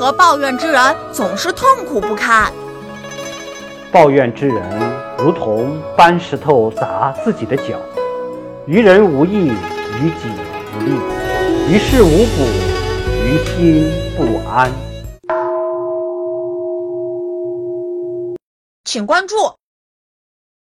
和抱怨之人总是痛苦不堪。抱怨之人如同搬石头砸自己的脚于人无益于己不利于事无补于心不安。请关注